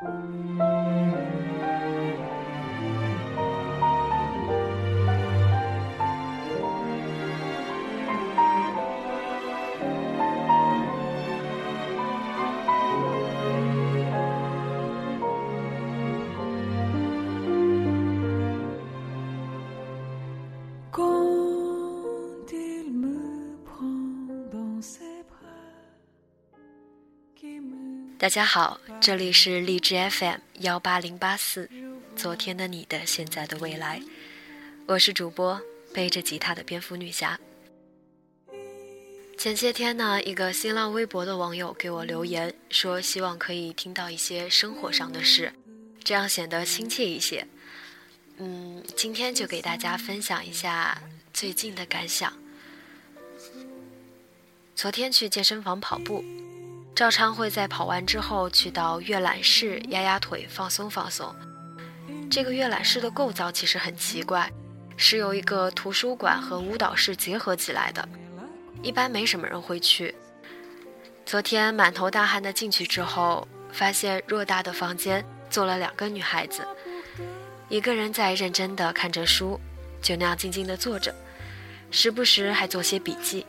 Música 大家好，这里是荔枝 FM 幺八零八四，昨天的你的现在的未来，我是主播背着吉他的蝙蝠女侠。前些天呢，一个新浪微博的网友给我留言说，希望可以听到一些生活上的事，这样显得亲切一些。嗯，今天就给大家分享一下最近的感想。昨天去健身房跑步。照常会在跑完之后去到阅览室压压腿放松放松。这个阅览室的构造其实很奇怪，是由一个图书馆和舞蹈室结合起来的，一般没什么人会去。昨天满头大汗的进去之后，发现偌大的房间坐了两个女孩子，一个人在认真的看着书，就那样静静的坐着，时不时还做些笔记，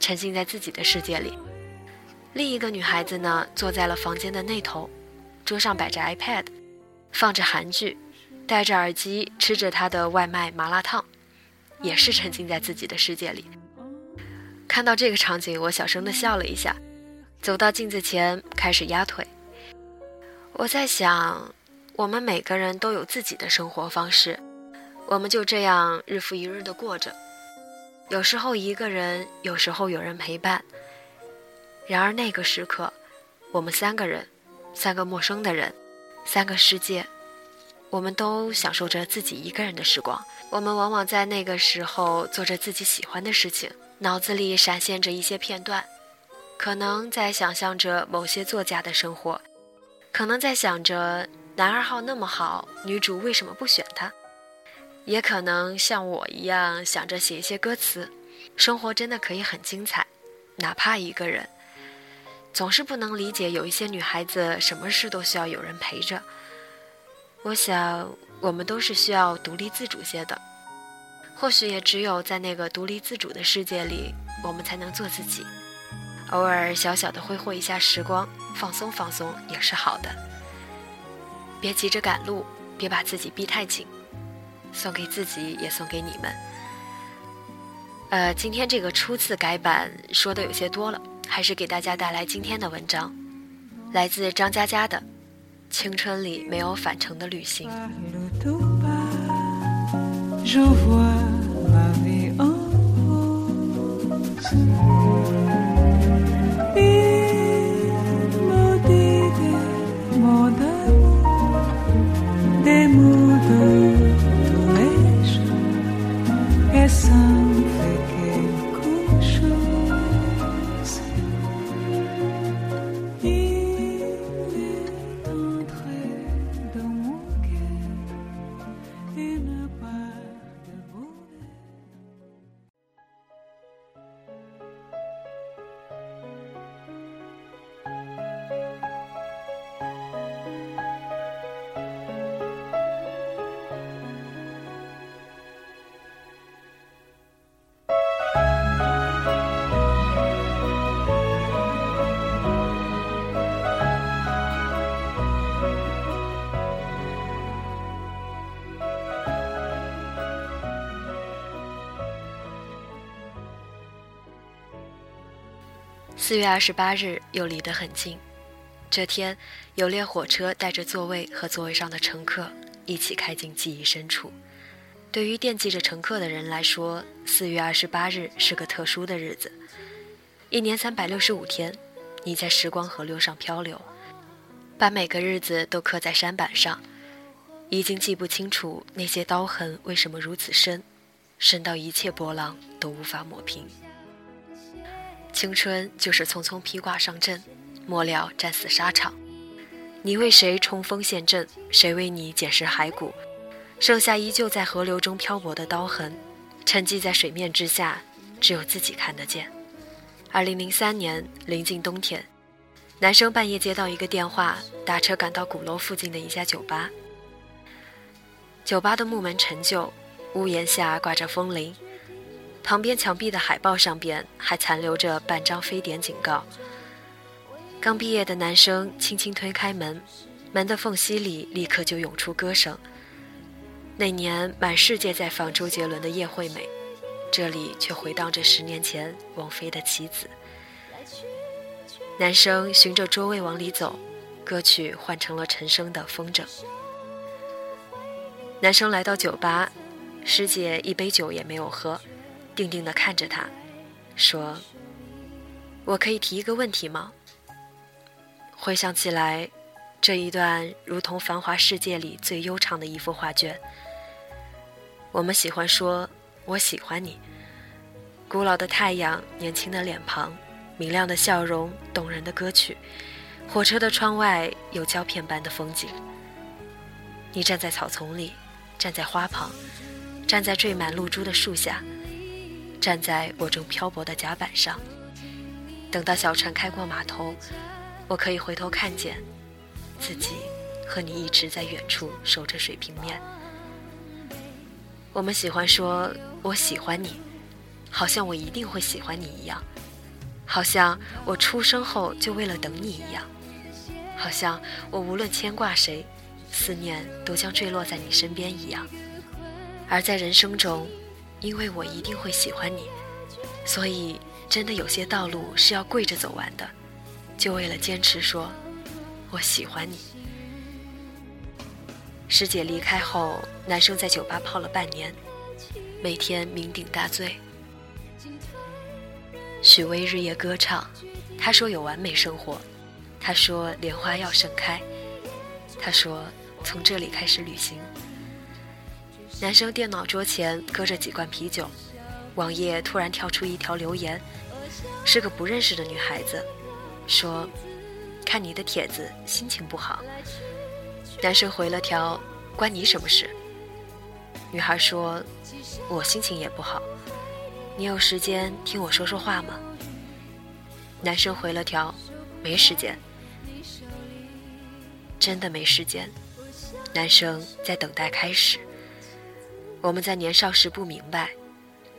沉浸在自己的世界里。另一个女孩子呢，坐在了房间的那头，桌上摆着 iPad，放着韩剧，戴着耳机吃着她的外卖麻辣烫，也是沉浸在自己的世界里。看到这个场景，我小声的笑了一下，走到镜子前开始压腿。我在想，我们每个人都有自己的生活方式，我们就这样日复一日的过着，有时候一个人，有时候有人陪伴。然而那个时刻，我们三个人，三个陌生的人，三个世界，我们都享受着自己一个人的时光。我们往往在那个时候做着自己喜欢的事情，脑子里闪现着一些片段，可能在想象着某些作家的生活，可能在想着男二号那么好，女主为什么不选他，也可能像我一样想着写一些歌词。生活真的可以很精彩，哪怕一个人。总是不能理解，有一些女孩子什么事都需要有人陪着。我想，我们都是需要独立自主些的。或许也只有在那个独立自主的世界里，我们才能做自己。偶尔小小的挥霍一下时光，放松放松也是好的。别急着赶路，别把自己逼太紧。送给自己，也送给你们。呃，今天这个初次改版说的有些多了。还是给大家带来今天的文章，来自张嘉佳的《青春里没有返程的旅行》。四月二十八日又离得很近，这天有列火车带着座位和座位上的乘客一起开进记忆深处。对于惦记着乘客的人来说，四月二十八日是个特殊的日子。一年三百六十五天，你在时光河流上漂流，把每个日子都刻在山板上，已经记不清楚那些刀痕为什么如此深，深到一切波浪都无法抹平。青春就是匆匆披挂上阵，末了战死沙场。你为谁冲锋陷阵？谁为你捡拾骸骨？剩下依旧在河流中漂泊的刀痕，沉寂在水面之下，只有自己看得见。二零零三年，临近冬天，男生半夜接到一个电话，打车赶到鼓楼附近的一家酒吧。酒吧的木门陈旧，屋檐下挂着风铃，旁边墙壁的海报上边还残留着半张非典警告。刚毕业的男生轻轻推开门，门的缝隙里立刻就涌出歌声。那年满世界在放周杰伦的《叶惠美》，这里却回荡着十年前王菲的《棋子》。男生循着桌位往里走，歌曲换成了陈升的《风筝》。男生来到酒吧，师姐一杯酒也没有喝，定定地看着他，说：“我可以提一个问题吗？”回想起来，这一段如同繁华世界里最悠长的一幅画卷。我们喜欢说“我喜欢你”，古老的太阳，年轻的脸庞，明亮的笑容，动人的歌曲，火车的窗外有胶片般的风景。你站在草丛里。站在花旁，站在缀满露珠的树下，站在我正漂泊的甲板上。等到小船开过码头，我可以回头看见自己和你一直在远处守着水平面。我们喜欢说“我喜欢你”，好像我一定会喜欢你一样，好像我出生后就为了等你一样，好像我无论牵挂谁。思念都将坠落在你身边一样，而在人生中，因为我一定会喜欢你，所以真的有些道路是要跪着走完的，就为了坚持说“我喜欢你”。师姐离开后，男生在酒吧泡了半年，每天酩酊大醉。许巍日夜歌唱，他说有完美生活，他说莲花要盛开，他说。从这里开始旅行。男生电脑桌前搁着几罐啤酒，网页突然跳出一条留言，是个不认识的女孩子，说：“看你的帖子，心情不好。”男生回了条：“关你什么事？”女孩说：“我心情也不好，你有时间听我说说话吗？”男生回了条：“没时间，真的没时间。”男生在等待开始。我们在年少时不明白，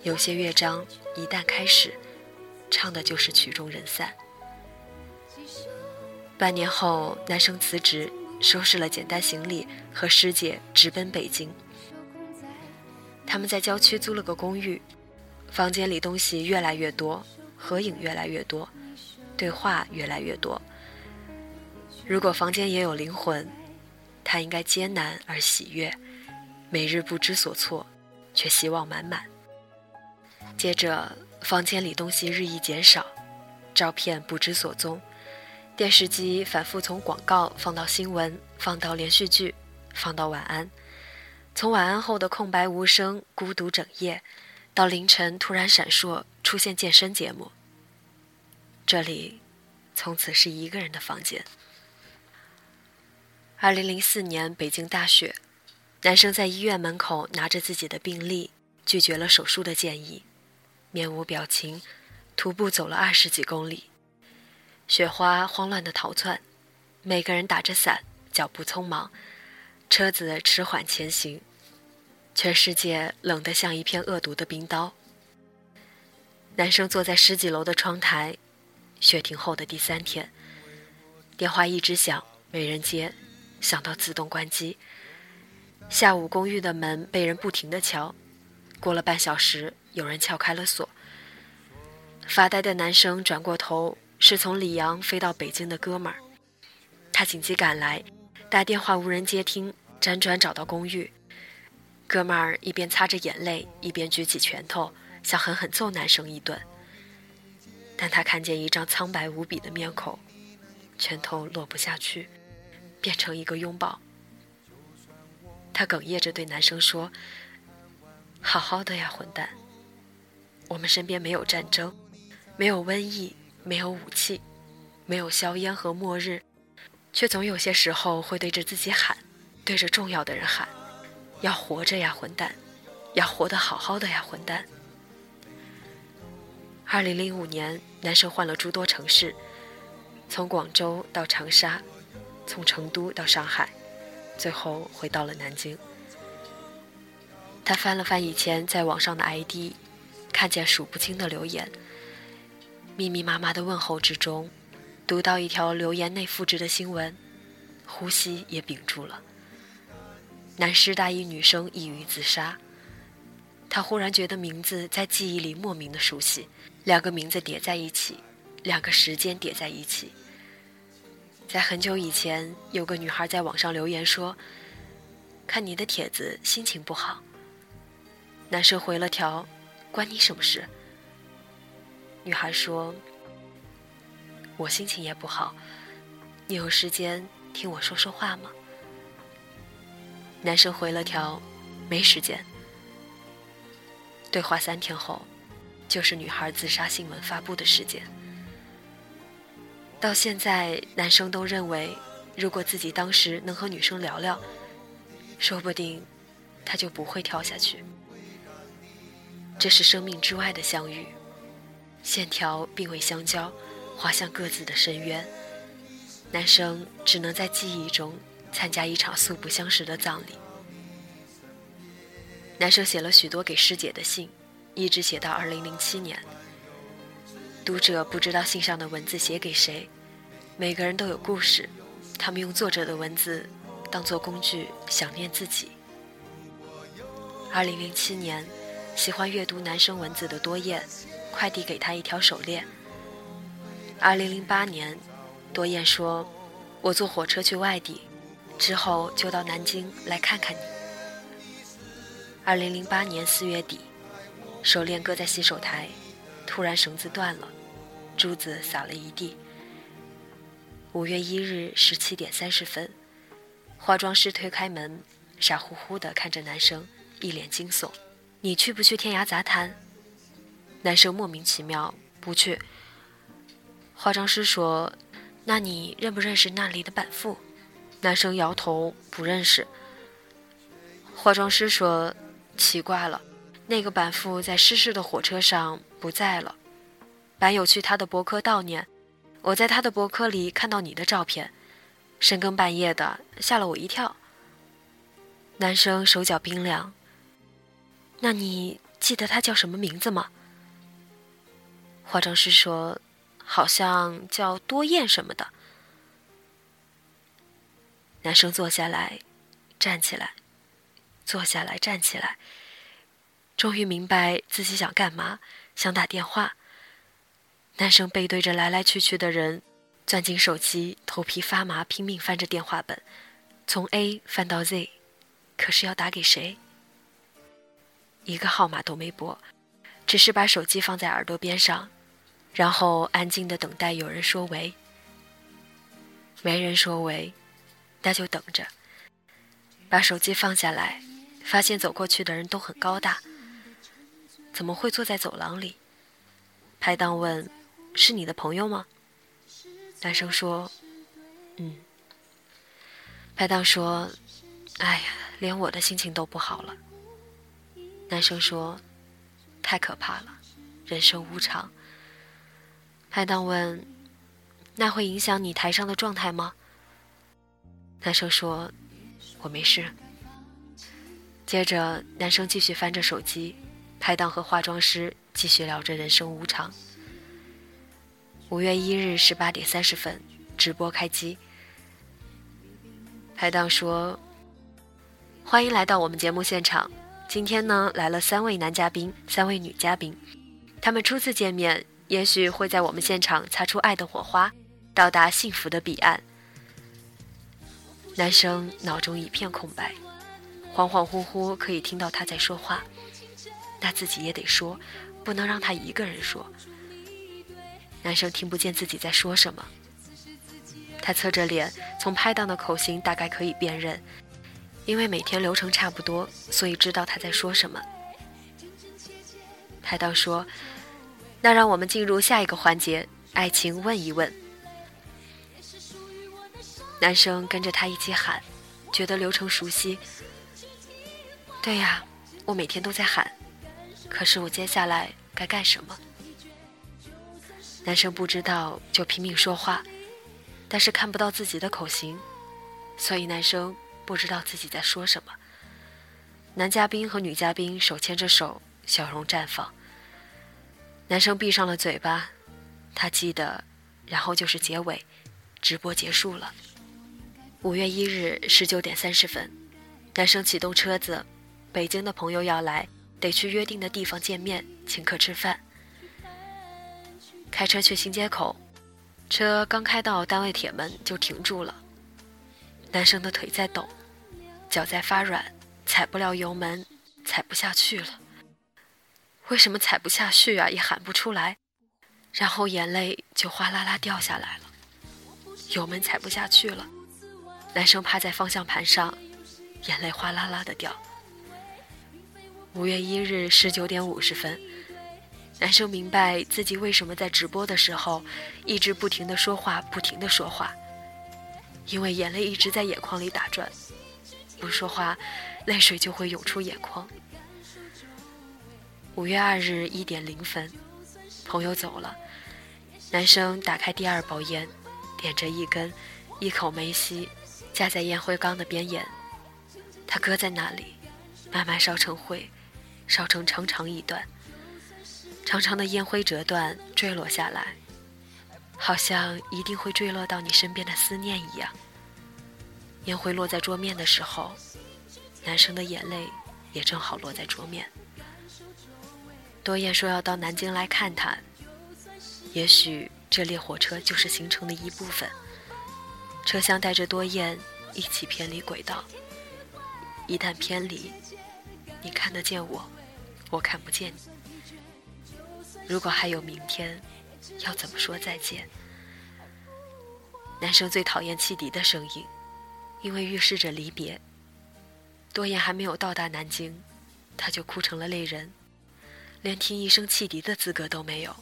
有些乐章一旦开始，唱的就是曲终人散。半年后，男生辞职，收拾了简单行李，和师姐直奔北京。他们在郊区租了个公寓，房间里东西越来越多，合影越来越多，对话越来越多。如果房间也有灵魂。他应该艰难而喜悦，每日不知所措，却希望满满。接着，房间里东西日益减少，照片不知所踪，电视机反复从广告放到新闻，放到连续剧，放到晚安，从晚安后的空白无声、孤独整夜，到凌晨突然闪烁出现健身节目。这里，从此是一个人的房间。二零零四年北京大雪，男生在医院门口拿着自己的病历，拒绝了手术的建议，面无表情，徒步走了二十几公里，雪花慌乱的逃窜，每个人打着伞，脚步匆忙，车子迟缓前行，全世界冷得像一片恶毒的冰刀。男生坐在十几楼的窗台，雪停后的第三天，电话一直响，没人接。想到自动关机。下午公寓的门被人不停地敲，过了半小时，有人撬开了锁。发呆的男生转过头，是从里昂飞到北京的哥们儿。他紧急赶来，打电话无人接听，辗转找到公寓。哥们儿一边擦着眼泪，一边举起拳头，想狠狠揍男生一顿。但他看见一张苍白无比的面孔，拳头落不下去。变成一个拥抱，他哽咽着对男生说：“好好的呀，混蛋！我们身边没有战争，没有瘟疫，没有武器，没有硝烟和末日，却总有些时候会对着自己喊，对着重要的人喊：要活着呀，混蛋！要活得好好的呀，混蛋！”二零零五年，男生换了诸多城市。从广州到长沙，从成都到上海，最后回到了南京。他翻了翻以前在网上的 ID，看见数不清的留言，密密麻麻的问候之中，读到一条留言内复制的新闻，呼吸也屏住了。南师大一女生抑郁自杀。他忽然觉得名字在记忆里莫名的熟悉，两个名字叠在一起，两个时间叠在一起。在很久以前，有个女孩在网上留言说：“看你的帖子，心情不好。”男生回了条：“关你什么事？”女孩说：“我心情也不好，你有时间听我说说话吗？”男生回了条：“没时间。”对话三天后，就是女孩自杀新闻发布的时间。到现在，男生都认为，如果自己当时能和女生聊聊，说不定他就不会跳下去。这是生命之外的相遇，线条并未相交，滑向各自的深渊。男生只能在记忆中参加一场素不相识的葬礼。男生写了许多给师姐的信，一直写到二零零七年。读者不知道信上的文字写给谁，每个人都有故事，他们用作者的文字当做工具，想念自己。二零零七年，喜欢阅读男生文字的多燕，快递给他一条手链。二零零八年，多燕说：“我坐火车去外地，之后就到南京来看看你。”二零零八年四月底，手链搁在洗手台，突然绳子断了，珠子洒了一地。五月一日十七点三十分，化妆师推开门，傻乎乎地看着男生，一脸惊悚：“你去不去天涯杂谈？”男生莫名其妙：“不去。”化妆师说：“那你认不认识那里的板斧？”男生摇头：“不认识。”化妆师说。奇怪了，那个板父在失事的火车上不在了。板友去他的博客悼念，我在他的博客里看到你的照片，深更半夜的吓了我一跳。男生手脚冰凉。那你记得他叫什么名字吗？化妆师说，好像叫多燕什么的。男生坐下来，站起来。坐下来，站起来。终于明白自己想干嘛，想打电话。男生背对着来来去去的人，攥紧手机，头皮发麻，拼命翻着电话本，从 A 翻到 Z，可是要打给谁？一个号码都没拨，只是把手机放在耳朵边上，然后安静的等待有人说喂。没人说喂，那就等着。把手机放下来。发现走过去的人都很高大，怎么会坐在走廊里？拍档问：“是你的朋友吗？”男生说：“嗯。”拍档说：“哎呀，连我的心情都不好了。”男生说：“太可怕了，人生无常。”拍档问：“那会影响你台上的状态吗？”男生说：“我没事。”接着，男生继续翻着手机，拍档和化妆师继续聊着人生无常。五月一日十八点三十分，直播开机。拍档说：“欢迎来到我们节目现场，今天呢来了三位男嘉宾，三位女嘉宾，他们初次见面，也许会在我们现场擦出爱的火花，到达幸福的彼岸。”男生脑中一片空白。恍恍惚惚可以听到他在说话，那自己也得说，不能让他一个人说。男生听不见自己在说什么，他侧着脸，从拍档的口型大概可以辨认，因为每天流程差不多，所以知道他在说什么。拍档说：“那让我们进入下一个环节，爱情问一问。”男生跟着他一起喊，觉得流程熟悉。对呀，我每天都在喊，可是我接下来该干什么？男生不知道，就拼命说话，但是看不到自己的口型，所以男生不知道自己在说什么。男嘉宾和女嘉宾手牵着手，笑容绽放。男生闭上了嘴巴，他记得，然后就是结尾，直播结束了。五月一日十九点三十分，男生启动车子，北京的朋友要来，得去约定的地方见面，请客吃饭。开车去新街口，车刚开到单位铁门就停住了。男生的腿在抖，脚在发软。踩不了油门，踩不下去了。为什么踩不下去啊？也喊不出来，然后眼泪就哗啦啦掉下来了。油门踩不下去了，男生趴在方向盘上，眼泪哗啦啦的掉。五月一日十九点五十分，男生明白自己为什么在直播的时候一直不停的说话，不停的说话，因为眼泪一直在眼眶里打转。不说话，泪水就会涌出眼眶。五月二日一点零分，朋友走了，男生打开第二包烟，点着一根，一口没吸，架在烟灰缸的边沿。他搁在那里，慢慢烧成灰，烧成长长一段。长长的烟灰折断，坠落下来，好像一定会坠落到你身边的思念一样。烟灰落在桌面的时候，男生的眼泪也正好落在桌面。多燕说要到南京来看他，也许这列火车就是行程的一部分。车厢带着多燕一起偏离轨道，一旦偏离，你看得见我，我看不见你。如果还有明天，要怎么说再见？男生最讨厌汽笛的声音。因为预示着离别。多言还没有到达南京，他就哭成了泪人，连听一声汽笛的资格都没有。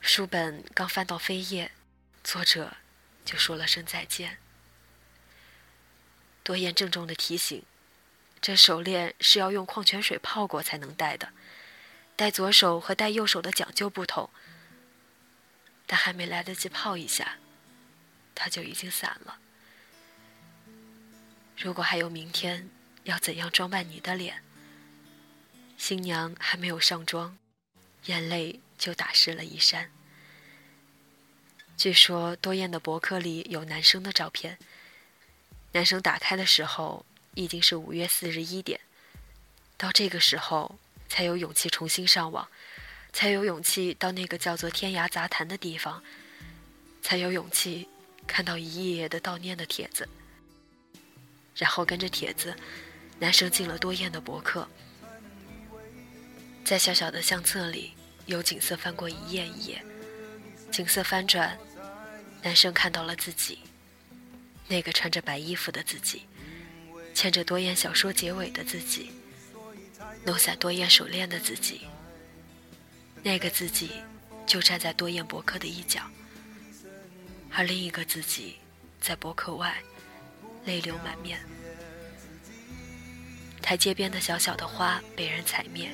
书本刚翻到扉页，作者就说了声再见。多言郑重的提醒：这手链是要用矿泉水泡过才能戴的，戴左手和戴右手的讲究不同。但还没来得及泡一下，它就已经散了。如果还有明天，要怎样装扮你的脸？新娘还没有上妆，眼泪就打湿了衣衫。据说多燕的博客里有男生的照片。男生打开的时候已经是五月四日一点，到这个时候才有勇气重新上网，才有勇气到那个叫做天涯杂谈的地方，才有勇气看到一页页的悼念的帖子。然后跟着帖子，男生进了多燕的博客，在小小的相册里，有景色翻过一页一页，景色翻转，男生看到了自己，那个穿着白衣服的自己，牵着多燕小说结尾的自己，弄散多燕手链的自己，那个自己就站在多燕博客的一角，而另一个自己在博客外。泪流满面，台阶边的小小的花被人踩灭。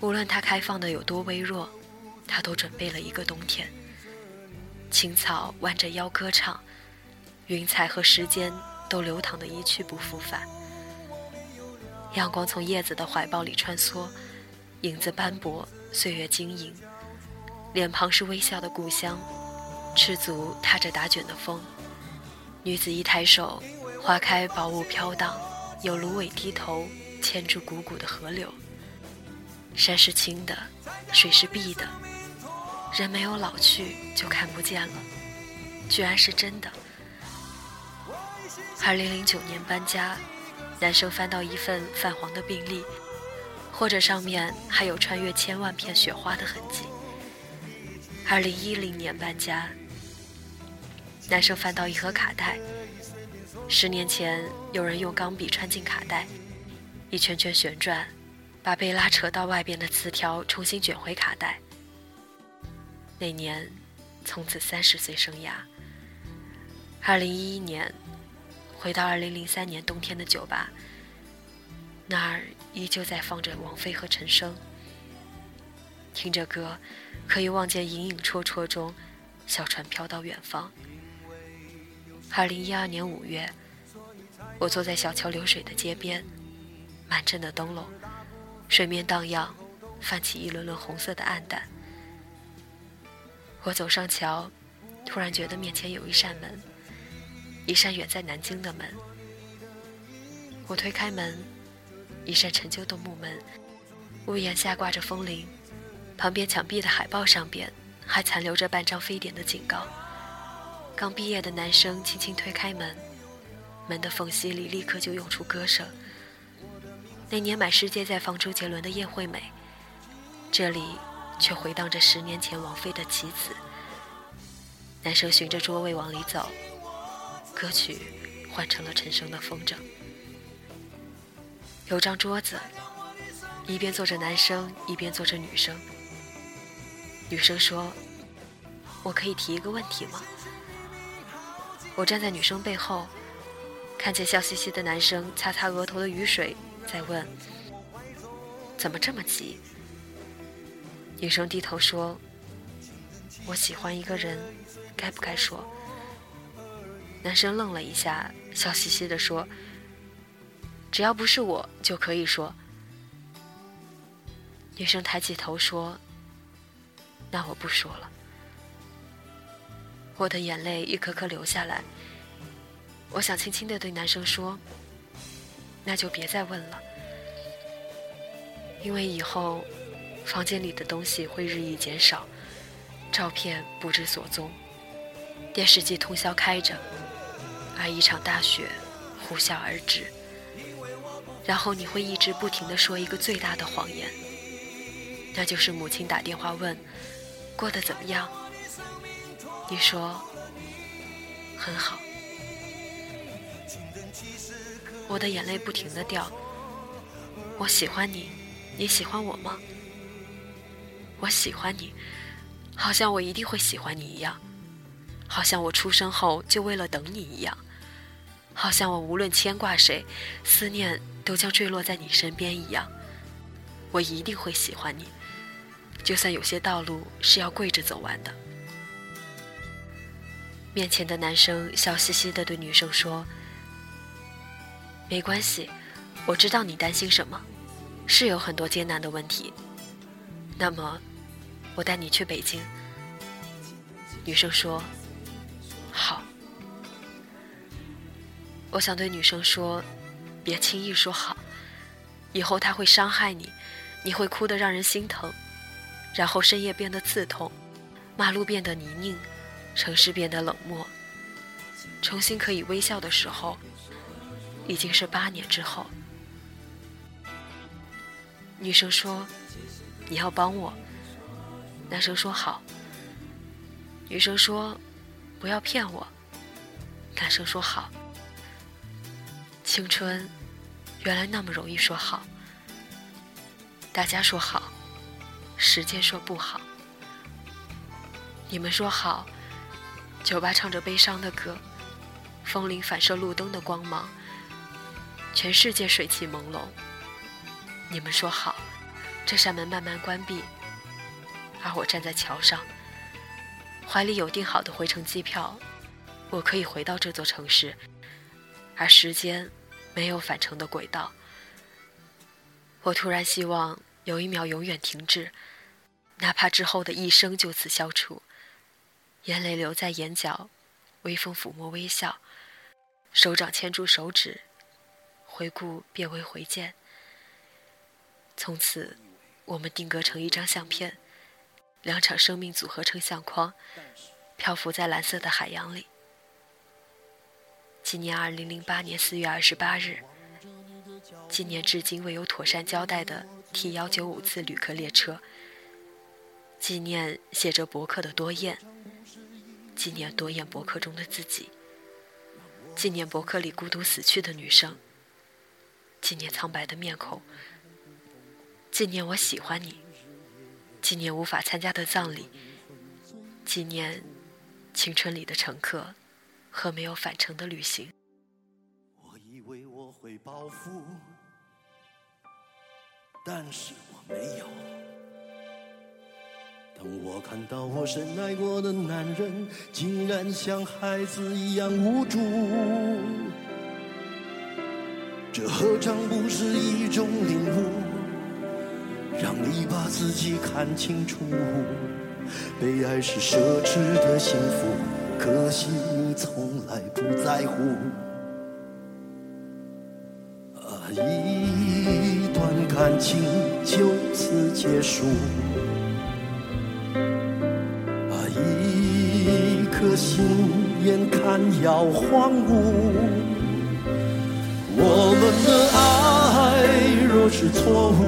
无论它开放的有多微弱，它都准备了一个冬天。青草弯着腰歌唱，云彩和时间都流淌的一去不复返。阳光从叶子的怀抱里穿梭，影子斑驳，岁月晶莹。脸庞是微笑的故乡，赤足踏着打卷的风。女子一抬手，花开薄雾飘荡，有芦苇低头牵住汩汩的河流。山是青的，水是碧的，人没有老去就看不见了，居然是真的。二零零九年搬家，男生翻到一份泛黄的病历，或者上面还有穿越千万片雪花的痕迹。二零一零年搬家。男生翻到一盒卡带，十年前有人用钢笔穿进卡带，一圈圈旋转，把被拉扯到外边的磁条重新卷回卡带。那年，从此三十岁生涯。二零一一年，回到二零零三年冬天的酒吧，那儿依旧在放着王菲和陈升，听着歌，可以望见隐隐绰绰中。小船飘到远方。二零一二年五月，我坐在小桥流水的街边，满镇的灯笼，水面荡漾，泛起一轮轮红色的暗淡。我走上桥，突然觉得面前有一扇门，一扇远在南京的门。我推开门，一扇陈旧的木门，屋檐下挂着风铃，旁边墙壁的海报上边还残留着半张非典的警告。刚毕业的男生轻轻推开门，门的缝隙里立刻就涌出歌声。那年满世界在放周杰伦的《叶惠美》，这里却回荡着十年前王菲的《棋子》。男生循着桌位往里走，歌曲换成了陈升的《风筝》。有张桌子，一边坐着男生，一边坐着女生。女生说：“我可以提一个问题吗？”我站在女生背后，看见笑嘻嘻的男生擦擦额头的雨水，在问：“怎么这么急？”女生低头说：“我喜欢一个人，该不该说？”男生愣了一下，笑嘻嘻地说：“只要不是我，就可以说。”女生抬起头说：“那我不说了。”我的眼泪一颗颗流下来，我想轻轻地对男生说：“那就别再问了，因为以后房间里的东西会日益减少，照片不知所踪，电视机通宵开着，而一场大雪呼啸而至，然后你会一直不停地说一个最大的谎言，那就是母亲打电话问过得怎么样。”你说很好，我的眼泪不停的掉。我喜欢你，你喜欢我吗？我喜欢你，好像我一定会喜欢你一样，好像我出生后就为了等你一样，好像我无论牵挂谁，思念都将坠落在你身边一样。我一定会喜欢你，就算有些道路是要跪着走完的。面前的男生笑嘻嘻地对女生说：“没关系，我知道你担心什么，是有很多艰难的问题。那么，我带你去北京。”女生说：“我想对女生说：“别轻易说好，以后他会伤害你，你会哭得让人心疼，然后深夜变得刺痛，马路变得泥泞。”城市变得冷漠，重新可以微笑的时候，已经是八年之后。女生说：“你要帮我。”男生说：“好。”女生说：“不要骗我。”男生说：“好。”青春原来那么容易说好，大家说好，时间说不好，你们说好。酒吧唱着悲伤的歌，风铃反射路灯的光芒，全世界水汽朦胧。你们说好，这扇门慢慢关闭，而我站在桥上，怀里有订好的回程机票，我可以回到这座城市，而时间没有返程的轨道。我突然希望有一秒永远停滞，哪怕之后的一生就此消除。眼泪留在眼角，微风抚摸微笑，手掌牵住手指，回顾变为回见。从此，我们定格成一张相片，两场生命组合成相框，漂浮在蓝色的海洋里。纪念二零零八年四月二十八日，纪念至今未有妥善交代的 T 幺九五次旅客列车，纪念写着博客的多燕。纪念多燕博客中的自己，纪念博客里孤独死去的女生，纪念苍白的面孔，纪念我喜欢你，纪念无法参加的葬礼，纪念青春里的乘客和没有返程的旅行。我以为我会报复，但是我没有。当我看到我深爱过的男人，竟然像孩子一样无助，这何尝不是一种领悟？让你把自己看清楚，被爱是奢侈的幸福，可惜你从不在乎。啊，一段感情就此结束。啊，一颗心眼看要荒芜，我们的爱若是错误，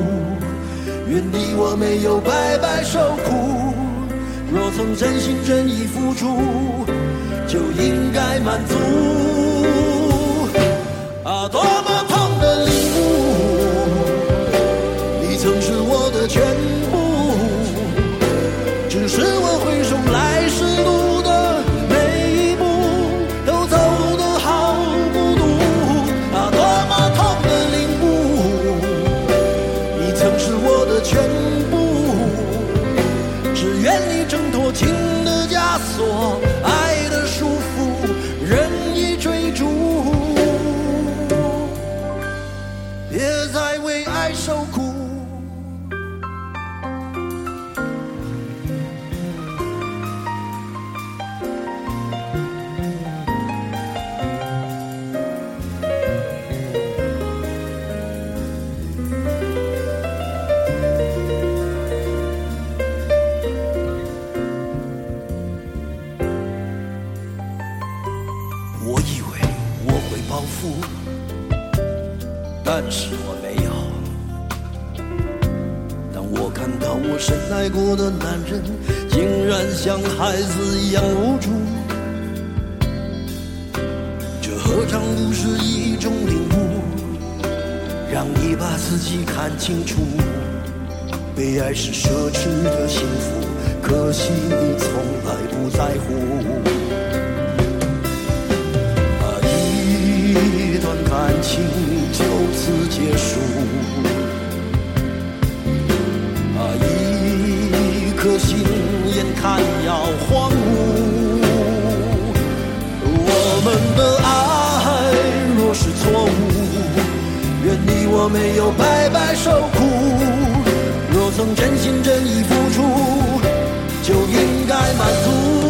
愿你我没有白白受苦。若曾真心真意付出，就应该满足。啊，多人，竟然像孩子一样无助，这何尝不是一种领悟？让你把自己看清楚，被爱是奢侈的幸福，可惜你从来不在乎。啊，一段感情。看要荒芜。我们的爱若是错误，愿你我没有白白受苦。若曾真心真意付出，就应该满足。